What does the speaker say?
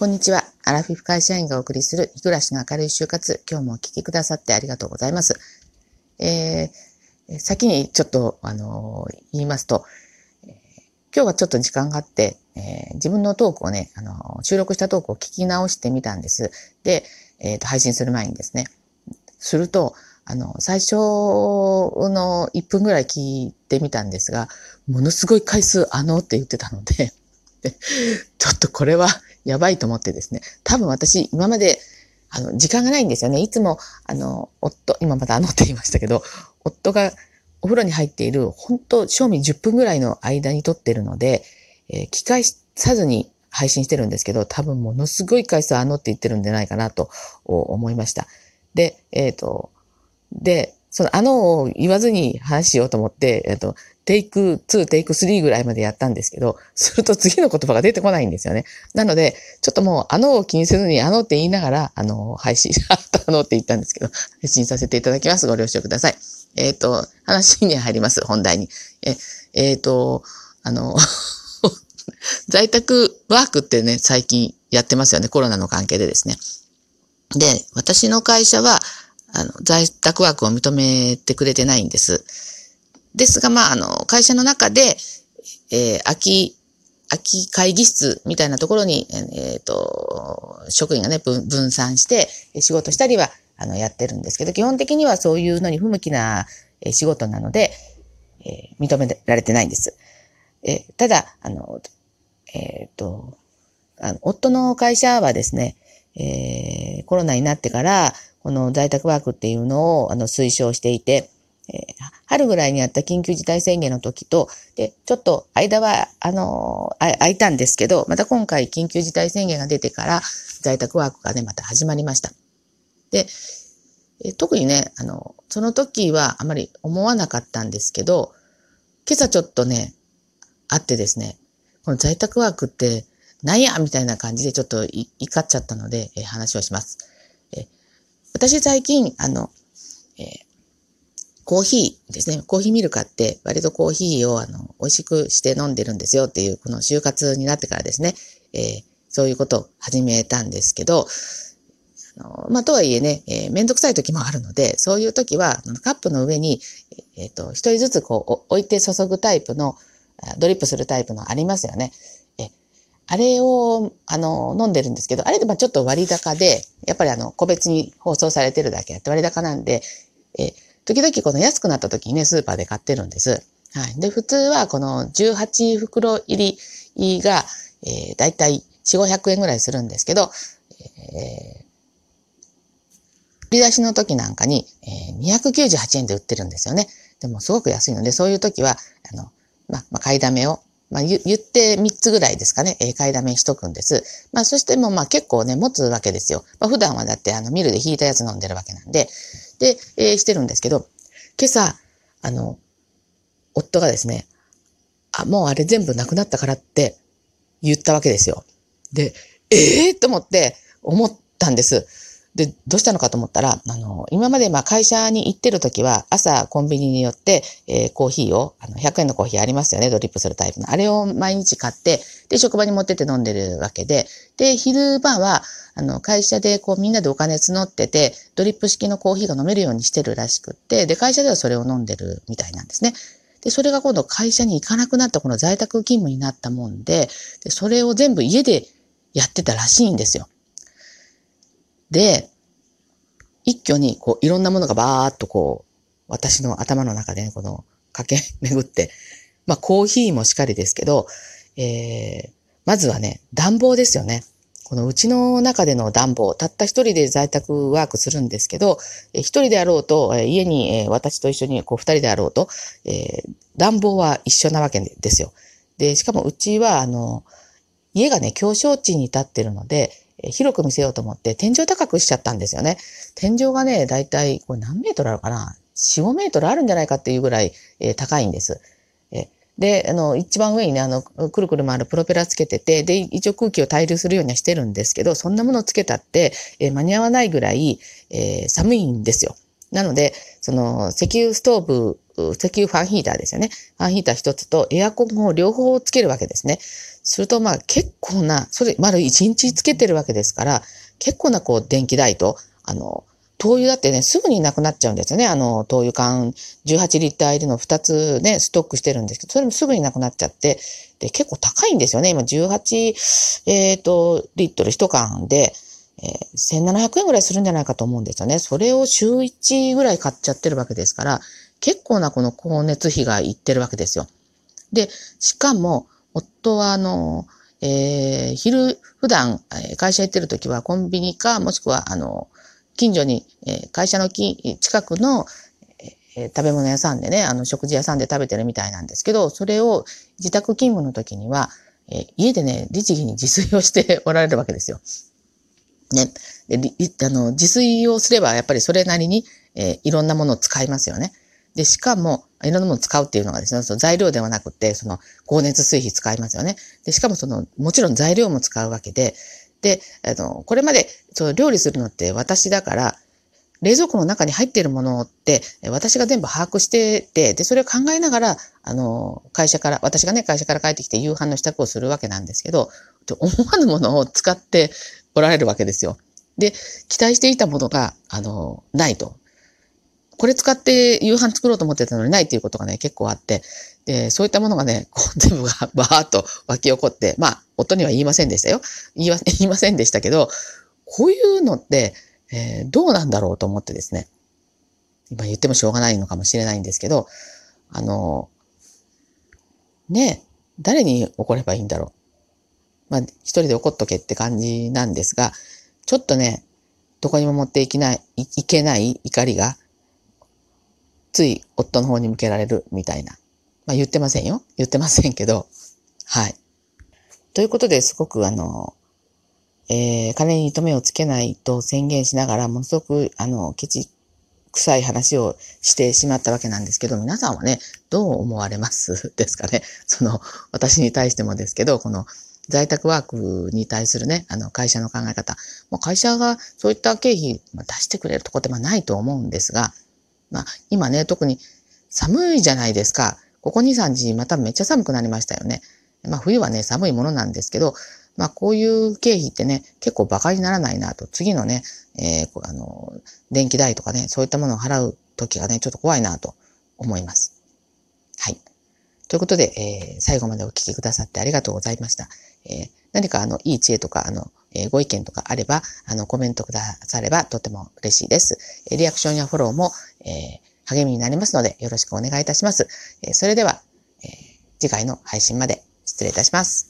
こんにちは。アラフィフ会社員がお送りする日暮らしの明るい就活。今日もお聞きくださってありがとうございます。えー、先にちょっと、あのー、言いますと、え、今日はちょっと時間があって、えー、自分のトークをね、あの収録したトークを聞き直してみたんです。で、えっ、と、配信する前にですね。すると、あの、最初の1分ぐらい聞いてみたんですが、ものすごい回数あのって言ってたので ちょっとこれはやばいと思ってですね、多分私今まであの、時間がないんですよね。いつも、あの、夫、今またあのって言いましたけど、夫がお風呂に入っている、本当賞味10分ぐらいの間に撮ってるので、えー、機械さずに配信してるんですけど、多分ものすごい回数あのって言ってるんじゃないかなと思いました。で、えっ、ー、と、で、そのあのを言わずに話しようと思って、えっ、と、テイク2、テイク3ぐらいまでやったんですけど、すると次の言葉が出てこないんですよね。なので、ちょっともう、あのを気にせずに、あのって言いながら、あの、配信、あのって言ったんですけど、配信させていただきます。ご了承ください。えっ、ー、と、話に入ります。本題に。え、えっ、ー、と、あの、在宅ワークってね、最近やってますよね。コロナの関係でですね。で、私の会社は、あの、在宅ワークを認めてくれてないんです。ですが、まあ、あの、会社の中で、えー、空き、空き会議室みたいなところに、えっ、ー、と、職員がね、分散して、仕事したりは、あの、やってるんですけど、基本的にはそういうのに不向きな仕事なので、えー、認められてないんです。えー、ただ、あの、えっ、ー、と、あの、夫の会社はですね、えー、コロナになってから、この在宅ワークっていうのを、あの、推奨していて、えー、春ぐらいにあった緊急事態宣言の時と、で、ちょっと間は、あのー、空いたんですけど、また今回緊急事態宣言が出てから在宅ワークがね、また始まりました。で、えー、特にね、あの、その時はあまり思わなかったんですけど、今朝ちょっとね、あってですね、この在宅ワークってなんやみたいな感じでちょっと怒っちゃったので、えー、話をします。私最近、あの、えーコーヒーですね。コーヒーミル買って割とコーヒーをあの美味しくして飲んでるんですよっていうこの就活になってからですね、えー、そういうことを始めたんですけど、あのまあ、とはいえね、えー、めんどくさい時もあるので、そういう時はカップの上に、えっ、ー、と、一人ずつこう置いて注ぐタイプの、ドリップするタイプのありますよね。あれを、あの、飲んでるんですけど、あれでまちょっと割高で、やっぱりあの、個別に包装されてるだけあって割高なんで、え時々この安くなった時にね、スーパーで買ってるんです。はい。で、普通はこの18袋入りが、えー、だいたい4、500円ぐらいするんですけど、えー、売り出しの時なんかに、えー、298円で売ってるんですよね。でもすごく安いので、そういう時は、あの、ま、まあ、買いだめを、まあ、言って3つぐらいですかね、えー、買いだめしとくんです。まあ、そしてもまあ結構ね、持つわけですよ。まあ、普段はだってあのミルで引いたやつ飲んでるわけなんで、で、えー、してるんですけど、今朝、あの、夫がですね、あ、もうあれ全部なくなったからって言ったわけですよ。で、ええー、と思って思ったんです。で、どうしたのかと思ったら、あの、今までまあ会社に行ってる時は、朝コンビニによって、えー、コーヒーを、あの、100円のコーヒーありますよね、ドリップするタイプの。あれを毎日買って、で、職場に持ってって飲んでるわけで、で、昼間は、あの、会社でこうみんなでお金募ってて、ドリップ式のコーヒーが飲めるようにしてるらしくって、で、会社ではそれを飲んでるみたいなんですね。で、それが今度会社に行かなくなったこの在宅勤務になったもんで、で、それを全部家でやってたらしいんですよ。で、一挙にこういろんなものがバーっとこう、私の頭の中でね、この駆け巡って、まあコーヒーもしかりですけど、えー、まずはね、暖房ですよね。このうちの中での暖房、たった一人で在宅ワークするんですけど、一人であろうと、家に私と一緒にこう二人であろうと、えー、暖房は一緒なわけですよ。で、しかもうちは、あの、家がね、狭小地に立ってるので、広く見せようと思って天井高くしちゃったんですよね。天井がね、だいたいこれ何メートルあるかな ?4、5メートルあるんじゃないかっていうぐらい、えー、高いんです。えで、あの、一番上にね、あの、くるくる回るプロペラつけてて、で、一応空気を対流するようにはしてるんですけど、そんなものつけたって、えー、間に合わないぐらい、えー、寒いんですよ。なので、その、石油ストーブ、石油ファンヒーターですよね。ファンヒーター一つとエアコンを両方つけるわけですね。すると、まあ結構な、それ、丸1日つけてるわけですから、結構なこう電気代と、あの、灯油だってね、すぐになくなっちゃうんですよね。あの、灯油缶18リッター入りの2つね、ストックしてるんですけど、それもすぐになくなっちゃって、で、結構高いんですよね。今18、えっ、ー、と、リットル1缶で、えー、1700円ぐらいするんじゃないかと思うんですよね。それを週1ぐらい買っちゃってるわけですから、結構なこの光熱費がいってるわけですよ。で、しかも、夫はあの、えー、昼、普段、会社行ってる時はコンビニか、もしくは、あの、近所に、えー、会社の近くの、えー、食べ物屋さんでね、あの、食事屋さんで食べてるみたいなんですけど、それを自宅勤務の時には、えー、家でね、律儀に自炊をしておられるわけですよ。ね。あの、自炊をすれば、やっぱりそれなりに、えー、いろんなものを使いますよね。で、しかも、いろんなものを使うっていうのがですね、その材料ではなくて、その、高熱水費使いますよね。で、しかもその、もちろん材料も使うわけで、で、あの、これまで、その料理するのって私だから、冷蔵庫の中に入っているものって、私が全部把握してて、で、それを考えながら、あの、会社から、私がね、会社から帰ってきて夕飯の支度をするわけなんですけど、思わぬものを使っておられるわけですよ。で、期待していたものが、あの、ないと。これ使って夕飯作ろうと思ってたのにないっていうことがね、結構あって、で、そういったものがね、こう全部がバーっと湧き起こって、まあ、夫には言いませんでしたよ。言い 言いませんでしたけど、こういうのって、えー、どうなんだろうと思ってですね。今言ってもしょうがないのかもしれないんですけど、あの、ね、誰に怒ればいいんだろう。まあ、一人で怒っとけって感じなんですが、ちょっとね、どこにも持っていけない、いけない怒りがつい夫の方に向けられるみたいな。まあ言ってませんよ。言ってませんけど。はい。ということですごくあの、えー、金に糸目をつけないと宣言しながら、ものすごく、あの、ケチ臭い話をしてしまったわけなんですけど、皆さんはね、どう思われます？ですかね。その、私に対してもですけど、この、在宅ワークに対するね、あの、会社の考え方。もう会社がそういった経費出してくれるとこってまないと思うんですが、まあ、今ね、特に寒いじゃないですか。ここ2、3日まためっちゃ寒くなりましたよね。まあ、冬はね、寒いものなんですけど、まあ、こういう経費ってね、結構馬鹿にならないなと。次のね、えー、あの、電気代とかね、そういったものを払う時がね、ちょっと怖いなと思います。はい。ということで、えー、最後までお聞きくださってありがとうございました。えー、何かあの、いい知恵とか、あの、えー、ご意見とかあれば、あの、コメントくださればとても嬉しいです。えリアクションやフォローも、え励みになりますので、よろしくお願いいたします。えそれでは、え次回の配信まで失礼いたします。